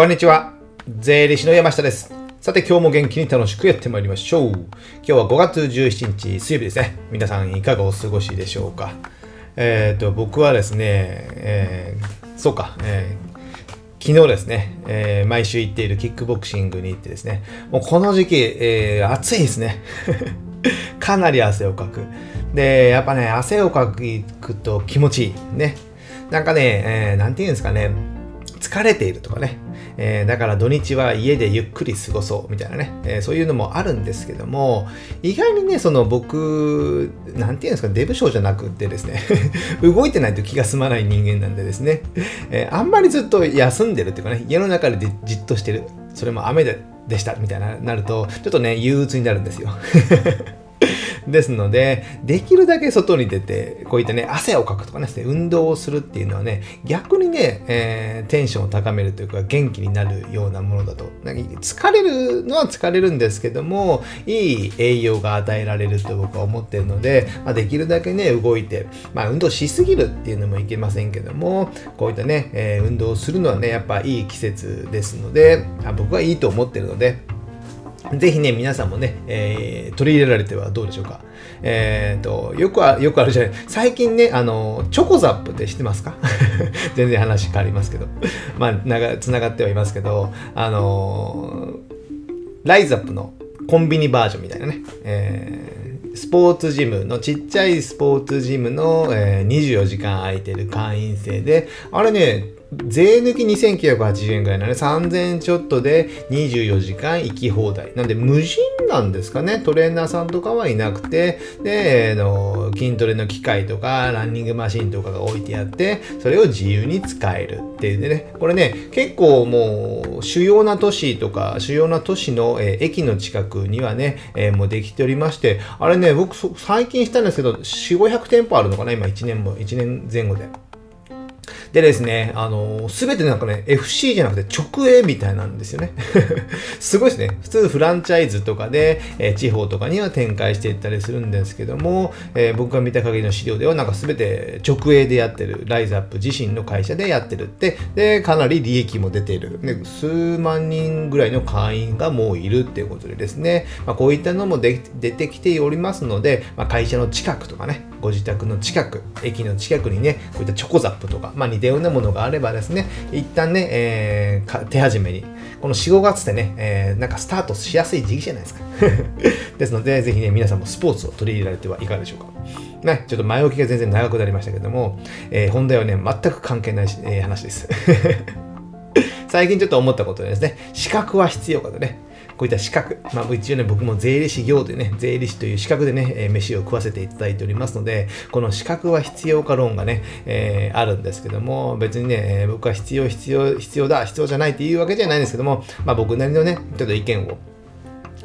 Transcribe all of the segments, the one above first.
こんにちは。税理士の山下です。さて今日も元気に楽しくやってまいりましょう。今日は5月17日水曜日ですね。皆さんいかがお過ごしでしょうか。えっ、と、僕はですね、えーそうか、えー昨日ですね、えー毎週行っているキックボクシングに行ってですね、もうこの時期、えー暑いですね。かなり汗をかく。で、やっぱね、汗をかくと気持ちいい。ね。なんかね、えーなんて言うんですかね、疲れているとかね、えーだから土日は家でゆっくり過ごそうみたいなね、えーそういうのもあるんですけども、意外にね、その僕、なんていうんですか、デブ症じゃなくてですね、動いてないと気が済まない人間なんでですね、えーあんまりずっと休んでるっていうかね、家の中でじっとしてる、それも雨ででしたみたいななると、ちょっとね、憂鬱になるんですよ。ですので、できるだけ外に出て、こういったね、汗をかくとかですね、運動をするっていうのはね、逆にね、えーテンションを高めるというか、元気になるようなものだと。なんか疲れるのは疲れるんですけども、いい栄養が与えられると僕は思ってるので、まあ、できるだけね、動いて、まあ、運動しすぎるっていうのもいけませんけども、こういったね、えー運動をするのはね、やっぱいい季節ですので、あ僕はいいと思ってるので、ぜひね、皆さんもね、えー取り入れられてはどうでしょうか。えっ、と、よくあよくあるじゃない。最近ね、あの、チョコザップって知ってますか？全然話変わりますけど。まあ、なが、つながってはいますけど、あのライザップのコンビニバージョンみたいなね、えースポーツジムの、ちっちゃいスポーツジムの、えー24時間空いてる会員制で、あれね、税抜き2980円ぐらいなので、3000円ちょっとで24時間行き放題。なんで無人なんですかね。トレーナーさんとかはいなくて、で、あの筋トレの機械とか、ランニングマシンとかが置いてあって、それを自由に使えるっていうね、これね、結構もう主要な都市とか、主要な都市の、えー駅の近くにはね、えーもうできておりまして、あれね、僕最近したんですけど、4、500店舗あるのかな、今1年も、1年前後で。でですね、あのすべてなんかね、FC じゃなくて直営みたいなんですよね。すごいですね。普通フランチャイズとかで、えー地方とかには展開していったりするんですけども、えー僕が見た限りの資料ではなんかすべて直営でやってる、ライズアップ自身の会社でやってるって、で、かなり利益も出ている。で数万人ぐらいの会員がもういるっていうことでですね、まあ、こういったのもで出てきておりますので、まあ、会社の近くとかね、ご自宅の近く、駅の近くにね、こういったチョコザップとか、まあ、似たようなものがあればですね、一旦ね、えー手始めに、この4、5月ってね、えーなんかスタートしやすい時期じゃないですか。ですので、ぜひね、皆さんもスポーツを取り入れられてはいかがでしょうか。ね、ちょっと前置きが全然長くなりましたけども、えー本題はね、全く関係ないし、えー話です。最近ちょっと思ったことですね、資格は必要かとね、こういった資格、まあ一応ね、僕も税理士業でね、税理士という資格でね、えー飯を食わせていただいておりますので、この資格は必要か論がね、えーあるんですけども、別にね、えー僕は必要、必要、必要だ、必要じゃないっていうわけじゃないんですけども、まあ僕なりのね、ちょっと意見を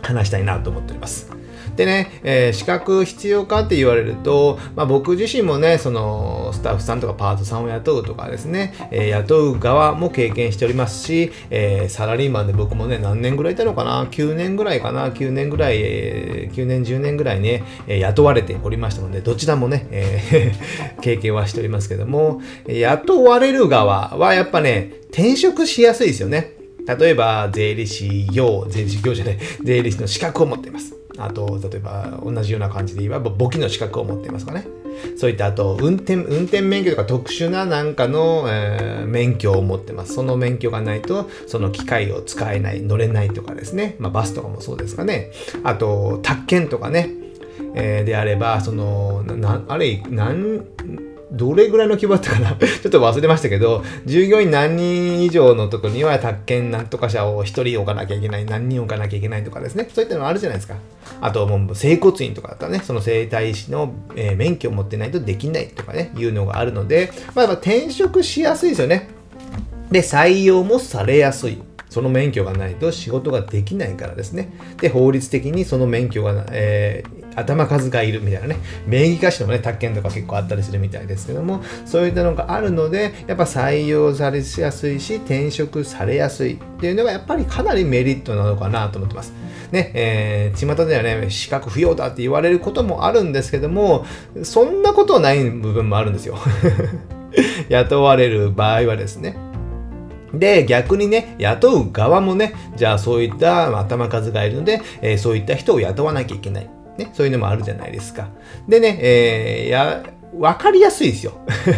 話したいなと思っております。でね、えー資格必要かって言われると、まあ、僕自身もね、そのスタッフさんとかパートさんを雇うとかですね、えー雇う側も経験しておりますし、えーサラリーマンで僕もね、何年ぐらいいたのかな ?9 年ぐらいかな ?9 年ぐらい、え9年、10年ぐらいね、え雇われておりましたので、どちらもね、え 経験はしておりますけども、雇われる側はやっぱね、転職しやすいですよね。例えば、税理士業、税理士業じゃない、税理士の資格を持っています。あと、例えば、同じような感じで言えば、簿記の資格を持っていますかね。そういった、あと、運転、運転免許とか特殊ななんかの、えー免許を持ってます。その免許がないと、その機械を使えない、乗れないとかですね。まあ、バスとかもそうですかね。あと、宅建とかね。えーであれば、その、な、あれ、なん、どれぐらいの規模だったかな？ちょっと忘れましたけど、従業員何人以上のところには宅建なんとか者を1人置かなきゃいけない、何人置かなきゃいけないとかですね。そういったのあるじゃないですか。あと、もう整骨院とかだったらね、その整体師の、えー免許を持ってないとできないとかね、いうのがあるので、まあ、やっぱ転職しやすいですよね。で、採用もされやすい。その免許がないと仕事ができないからですね。で、法律的にその免許が、えー頭数がいるみたいなね、名義貸しのね、宅建とか結構あったりするみたいですけども、そういったのがあるので、やっぱ採用されやすいし、転職されやすいっていうのがやっぱりかなりメリットなのかなと思ってます。ね、えー、巷ではね、資格不要だって言われることもあるんですけども、そんなことない部分もあるんですよ。雇われる場合はですね。で、逆にね、雇う側もね、じゃあそういった頭数がいるので、えー、そういった人を雇わなきゃいけない。ね、そういうのもあるじゃないですか。でね、えー、や、わかりやすいですよ。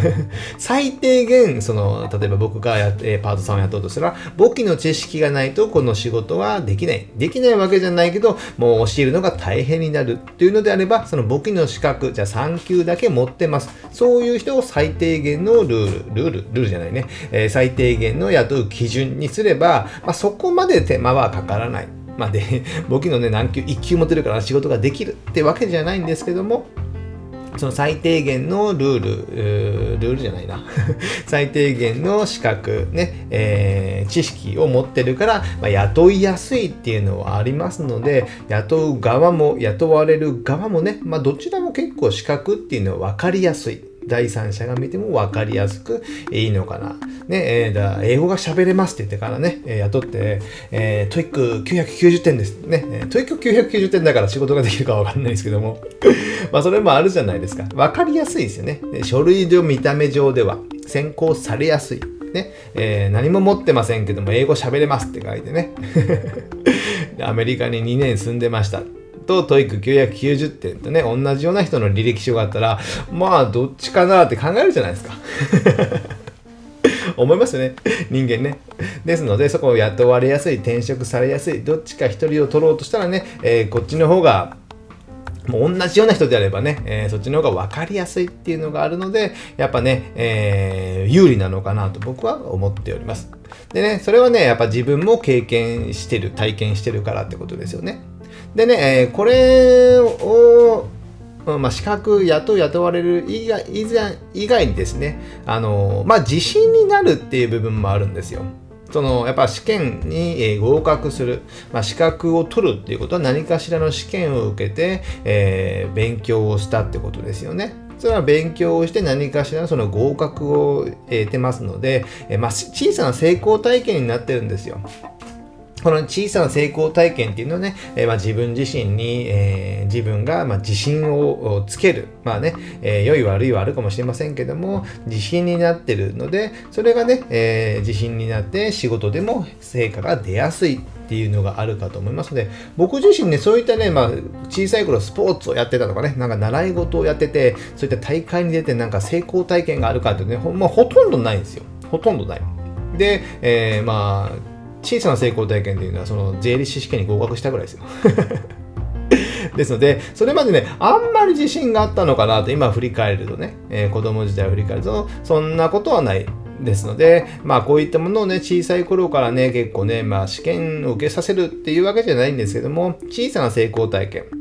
最低限、その、例えば僕がや、えパートさんを雇うとしたら、簿記の知識がないとこの仕事はできない。できないわけじゃないけど、もう教えるのが大変になるっていうのであれば、その簿記の資格、じゃあ3級だけ持ってます。そういう人を最低限のルール、ルール、ルールじゃないね、えー、最低限の雇う基準にすれば、まあ、そこまで手間はかからない。まあ、で、簿記のね、何級、1級持てるから仕事ができるってわけじゃないんですけども、その最低限のルール、ルールじゃないな。最低限の資格、ね、えー、知識を持ってるから、まあ、雇いやすいっていうのはありますので、雇う側も雇われる側もね、まあ、どちらも結構資格っていうのは分かりやすい。第三者が見ても分かりやすくいいのかな。ね、えー、だ英語が喋れますって言ってからね、えー、雇って、えー、 TOEIC 990点です。ね、 TOEIC 990点だから仕事ができるか分かんないですけども、まあそれもあるじゃないですか。分かりやすいですよね。書類上、見た目上では選考されやすい。ねえー、何も持ってませんけども、英語喋れますって書いてね。アメリカに2年住んでました。と TOEIC990 点とね、同じような人の履歴書があったら、まあ、どっちかなって考えるじゃないですか。思いますよね。人間ね。ですので、そこを雇われやすい、転職されやすい、どっちか一人を取ろうとしたらね、えー、こっちの方が、もう同じような人であればね、えー、そっちの方が分かりやすいっていうのがあるので、やっぱね、えー、有利なのかなと僕は思っております。でね、それはね、やっぱ自分も経験してる、体験してるからってことですよね。でね、え、これを、まあ、資格雇う雇われる以外以外にですね、あのまあ、自信になるっていう部分もあるんですよ。そのやっぱ試験に合格する、まあ、資格を取るっていうことは何かしらの試験を受けて、えー、勉強をしたってことですよね。それは勉強をして何かしらのその合格を得てますので、えー、まあ、小さな成功体験になってるんですよ。この小さな成功体験っていうのはね、えー、まあ、自分自身に、えー、自分がま自信をつける。まあね、えー、良い悪いはあるかもしれませんけども、自信になってるので、それがね、え自信になって仕事でも成果が出やすいっていうのがあるかと思いますので、僕自身ね、そういったね、まあ、小さい頃スポーツをやってたとかね、なんか習い事をやってて、そういった大会に出てなんか成功体験があるかってね、ほ,、まあ、ほとんどないんですよ。ほとんどない。で、えー、まあ、小さな成功体験っていうのは、その税理士試験に合格したぐらいですよ。ですので、それまでね、あんまり自信があったのかなと、今振り返るとね、えー、子供時代を振り返ると、そんなことはない。ですので、まあこういったものをね、小さい頃からね、結構ね、まあ試験を受けさせるっていうわけじゃないんですけども、小さな成功体験。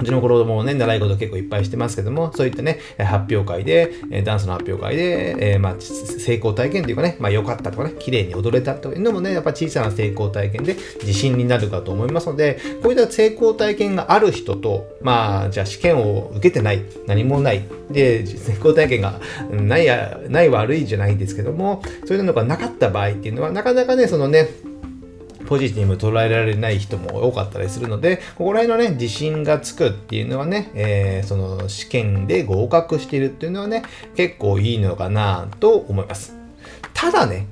うちの子供もね、習い事結構いっぱいしてますけども、そういったね、発表会で、ダンスの発表会で、えー、まあ、成功体験というかね、まあ、良かったとかね、綺麗に踊れたというのもね、やっぱ小さな成功体験で自信になるかと思いますので、こういった成功体験がある人と、まあ、じゃあ試験を受けてない、何もない、で、成功体験がないや、ない悪いじゃないんですけども、そういうのがなかった場合っていうのは、なかなかね、そのね、ポジティブ捉えられない人も多かったりするので、ここら辺のね、自信がつくっていうのはね、えー、その試験で合格しているっていうのはね、結構いいのかなと思います。ただね、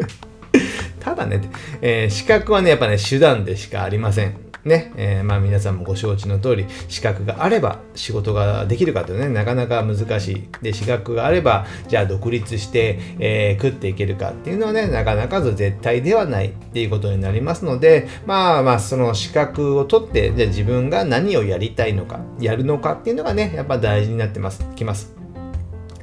ただね、えー、資格はね、やっぱね、手段でしかありません。ね、えー、まあ皆さんもご承知の通り、資格があれば仕事ができるかというね、なかなか難しい。で、資格があれば、じゃあ独立して、えー、食っていけるかっていうのはね、なかなか絶対ではないっていうことになりますので、まあまあその資格を取って、じゃあ自分が何をやりたいのか、やるのかっていうのがね、やっぱ大事になってます、きます。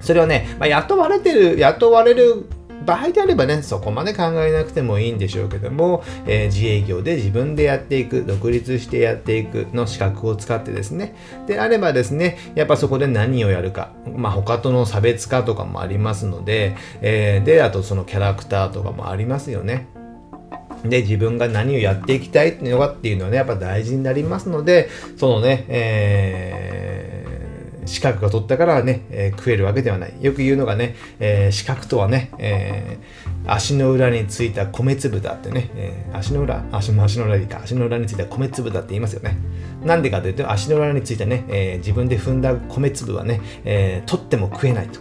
それをね、まあ、雇われてる、雇われる場合であればね、そこまで考えなくてもいいんでしょうけども、えー、自営業で自分でやっていく、独立してやっていくの資格を使ってですね、であればですね、やっぱそこで何をやるか、まあ他との差別化とかもありますので、えー、で、あとそのキャラクターとかもありますよね。で、自分が何をやっていきたいのがっていうのはね、やっぱ大事になりますので、そのね、えー資格が取ったからね、えー、食えるわけではない。よく言うのがね、えー、資格とはね、えー、足の裏についた米粒だってね、え足の裏足の足の裏にか、足の裏についた米粒だって言いますよね。なんでかというと、足の裏についたね、え自分で踏んだ米粒はね、え取っても食えないと。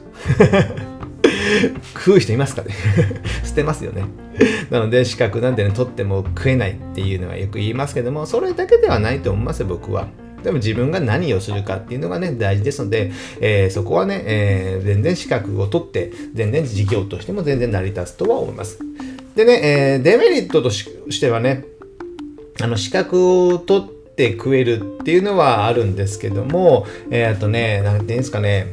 食う人いますかね？捨てますよね。なので資格なんてね、取っても食えないっていうのはよく言いますけども、それだけではないと思います、僕は。でも自分が何をするかっていうのがね、大事ですので、えー、そこはね、えー、全然資格を取って、全然事業としても全然成り立つとは思います。でね、えー、デメリットとしてはね、あの資格を取って食えるっていうのはあるんですけども、えー、あとね、なんていうんですかね、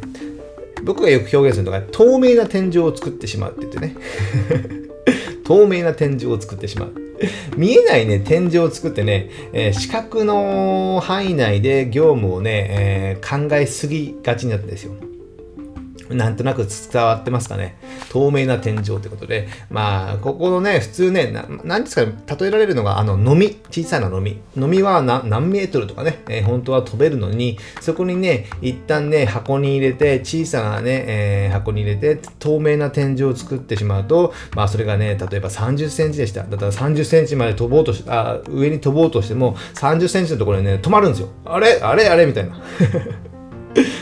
僕がよく表現するのが透明な天井を作ってしまうって言ってね透明な天井を作ってしまう。見えないね天井を作ってね、えー、視覚の範囲内で業務をね、えー、考えすぎがちになったんですよ。なんとなく伝わってますかね。透明な天井ということで、まあ、ここのね、普通ね、ななんですかね、例えられるのが、あの、飲み、小さな飲み。飲みは何メートルとかね、えー、本当は飛べるのに、そこにね、一旦ね、箱に入れて、小さなね、えー、箱に入れて、透明な天井を作ってしまうと、まあ、それがね、例えば30センチでした。だったら30センチまで飛ぼうとし、あ、上に飛ぼうとしても、30センチのところにね、止まるんですよ。あれ？あれ？あれ？みたいな。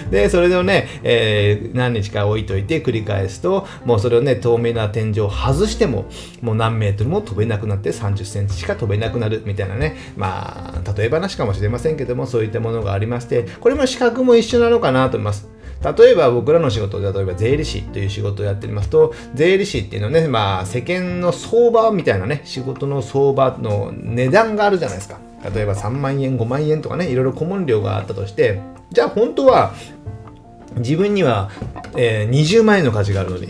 で、それをね、えー、何日か置いといて繰り返すと、もうそれをね、透明な天井を外しても、もう何メートルも飛べなくなって30センチしか飛べなくなるみたいなね、まあ、例え話かもしれませんけども、そういったものがありまして、これも資格も一緒なのかなと思います。例えば僕らの仕事で、例えば税理士という仕事をやっておりますと、税理士っていうのはね、まあ世間の相場みたいなね、仕事の相場の値段があるじゃないですか。例えば3万円、5万円とかね、いろいろ顧問料があったとして、じゃあ本当は自分には、えー、20万円の価値があるのに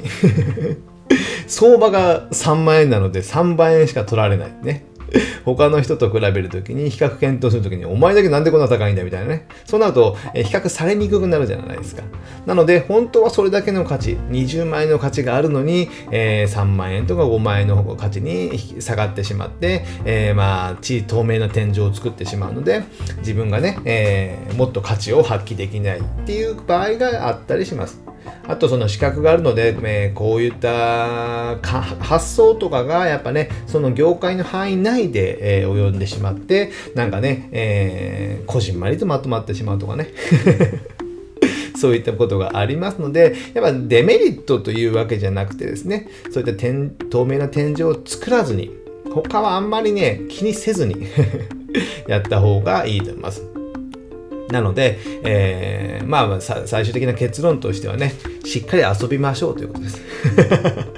相場が3万円なので3万円しか取られないね。他の人と比べるときに、比較検討するときに、お前だけなんでこんな高いんだみたいなね。そうなると、比較されにくくなるじゃないですか。なので、本当はそれだけの価値、20万円の価値があるのに、えー、3万円とか5万円の価値に下がってしまって、えー、まあ、地透明な天井を作ってしまうので、自分がね、えー、もっと価値を発揮できないっていう場合があったりします。あとその資格があるので、えー、こういった発想とかがやっぱね、その業界の範囲内で、えー、及んでしまって、なんかね、えー、こじんまりとまとまってしまうとかね。そういったことがありますので、やっぱデメリットというわけじゃなくてですね、そういった透明な天井を作らずに、他はあんまりね、気にせずに やった方がいいと思います。なので、えー、まあ最終的な結論としてはね、しっかり遊びましょうということです。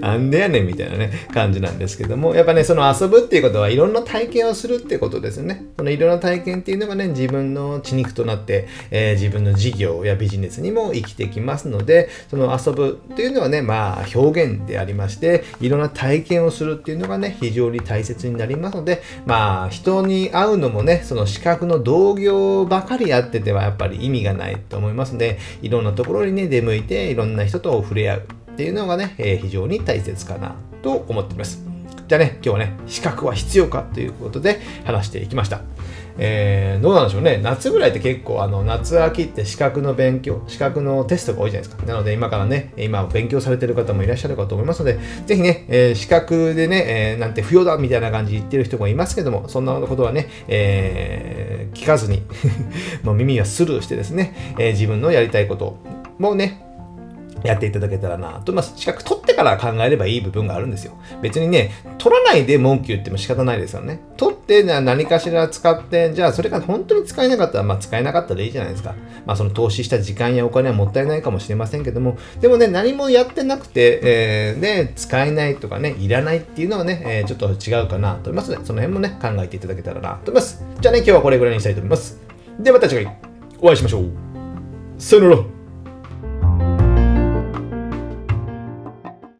なんでやねんみたいなね、感じなんですけども、やっぱね、その遊ぶっていうことはいろんな体験をするってことですね。そのいろんな体験っていうのがね、自分の血肉となって、えー、自分の事業やビジネスにも生きてきますので、その遊ぶっていうのはね、まあ表現でありまして、いろんな体験をするっていうのがね、非常に大切になりますので、まあ人に会うのもね、その資格の同業ばかりやっててはやっぱり意味がないと思いますので、いろんなところにね、出向いていろんな人と触れ合う。っていうのがね、えー、非常に大切かなと思っています。じゃあね、今日はね、資格は必要かということで話していきました。えー、どうなんでしょうね。夏ぐらいって結構、あの、夏秋って資格の勉強、資格のテストが多いじゃないですか。なので、今からね、今勉強されてる方もいらっしゃるかと思いますので、ぜひね、えー、資格でね、えー、なんて不要だみたいな感じ言ってる人もいますけども、そんなことはね、えー、聞かずに もう耳はスルーしてですね、え、自分のやりたいこともね、やっていただけたらなと。まあ、資格取ってから考えればいい部分があるんですよ。別にね、取らないで文句言っても仕方ないですよね。取って、何かしら使って、じゃあそれが本当に使えなかったら、まあ使えなかったらいいじゃないですか。まあその投資した時間やお金はもったいないかもしれませんけども、でもね、何もやってなくて、えー、で、使えないとかね、いらないっていうのはね、えー、ちょっと違うかなと思いますので、その辺もね、考えていただけたらなと思います。じゃあね、今日はこれぐらいにしたいと思います。ではまた次回お会いしましょう。さよなら。